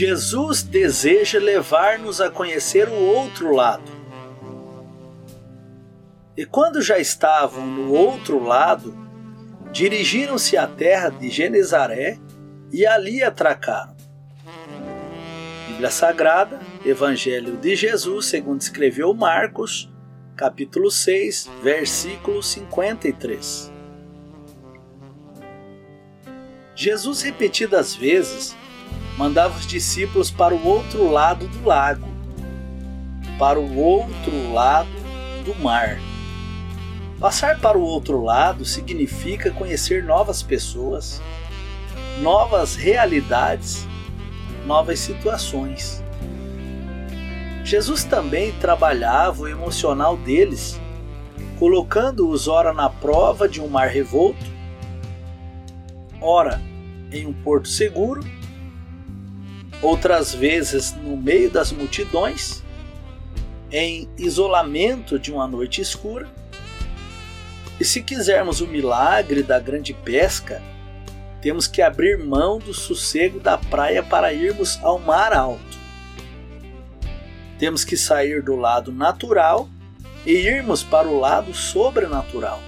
Jesus deseja levar-nos a conhecer o outro lado. E quando já estavam no outro lado, dirigiram-se à terra de Genezaré e ali atracaram. Bíblia Sagrada, Evangelho de Jesus, segundo escreveu Marcos, capítulo 6, versículo 53. Jesus repetidas vezes mandava os discípulos para o outro lado do lago, para o outro lado do mar. Passar para o outro lado significa conhecer novas pessoas, novas realidades, novas situações. Jesus também trabalhava o emocional deles, colocando-os ora na prova de um mar revolto, ora em um porto seguro, outras vezes no meio das multidões, em isolamento de uma noite escura. E se quisermos o milagre da grande pesca, temos que abrir mão do sossego da praia para irmos ao mar alto. Temos que sair do lado natural e irmos para o lado sobrenatural.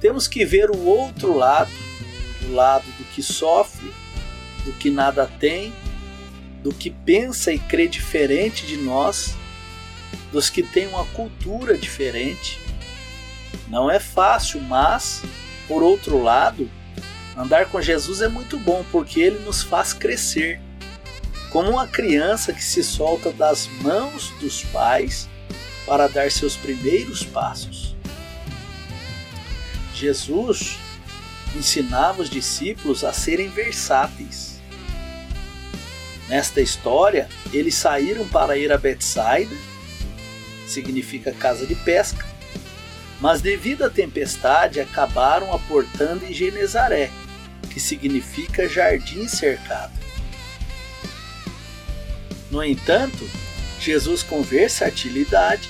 Temos que ver o outro lado, o lado do que sofre, do que nada tem, do que pensa e crê diferente de nós, dos que têm uma cultura diferente. Não é fácil, mas, por outro lado, andar com Jesus é muito bom porque ele nos faz crescer. Como uma criança que se solta das mãos dos pais para dar seus primeiros passos. Jesus ensinava os discípulos a serem versáteis Nesta história, eles saíram para ir a Betsaida, significa casa de pesca, mas devido à tempestade acabaram aportando em Genezaré, que significa jardim cercado. No entanto, Jesus, com versatilidade,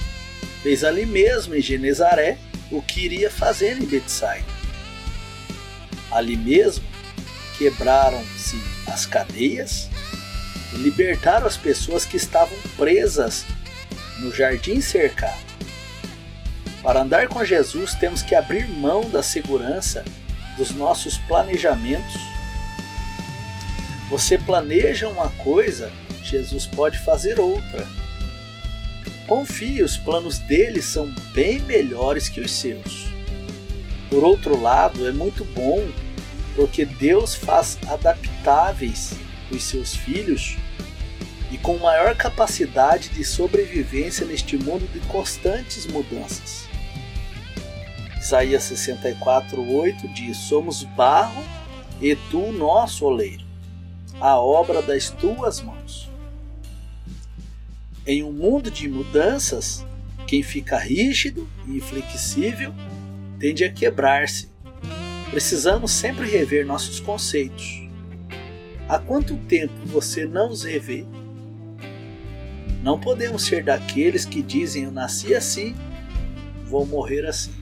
fez ali mesmo em Genezaré o que iria fazer em Betsaida. Ali mesmo quebraram-se as cadeias libertaram as pessoas que estavam presas no jardim cercado. Para andar com Jesus, temos que abrir mão da segurança dos nossos planejamentos. Você planeja uma coisa, Jesus pode fazer outra. Confie, os planos dele são bem melhores que os seus. Por outro lado, é muito bom porque Deus faz adaptáveis os seus filhos e com maior capacidade de sobrevivência neste mundo de constantes mudanças. Isaías 64:8 diz: Somos barro e tu nosso oleiro, a obra das tuas mãos. Em um mundo de mudanças, quem fica rígido e inflexível tende a quebrar-se. Precisamos sempre rever nossos conceitos. Há quanto tempo você não os revê? Não podemos ser daqueles que dizem: Eu nasci assim, vou morrer assim.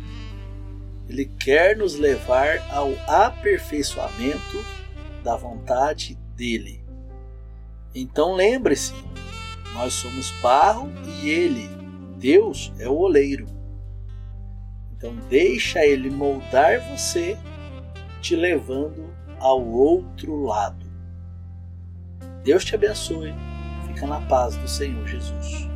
Ele quer nos levar ao aperfeiçoamento da vontade dele. Então lembre-se: nós somos barro e ele, Deus, é o oleiro. Então deixa ele moldar você, te levando ao outro lado. Deus te abençoe. Fica na paz do Senhor Jesus.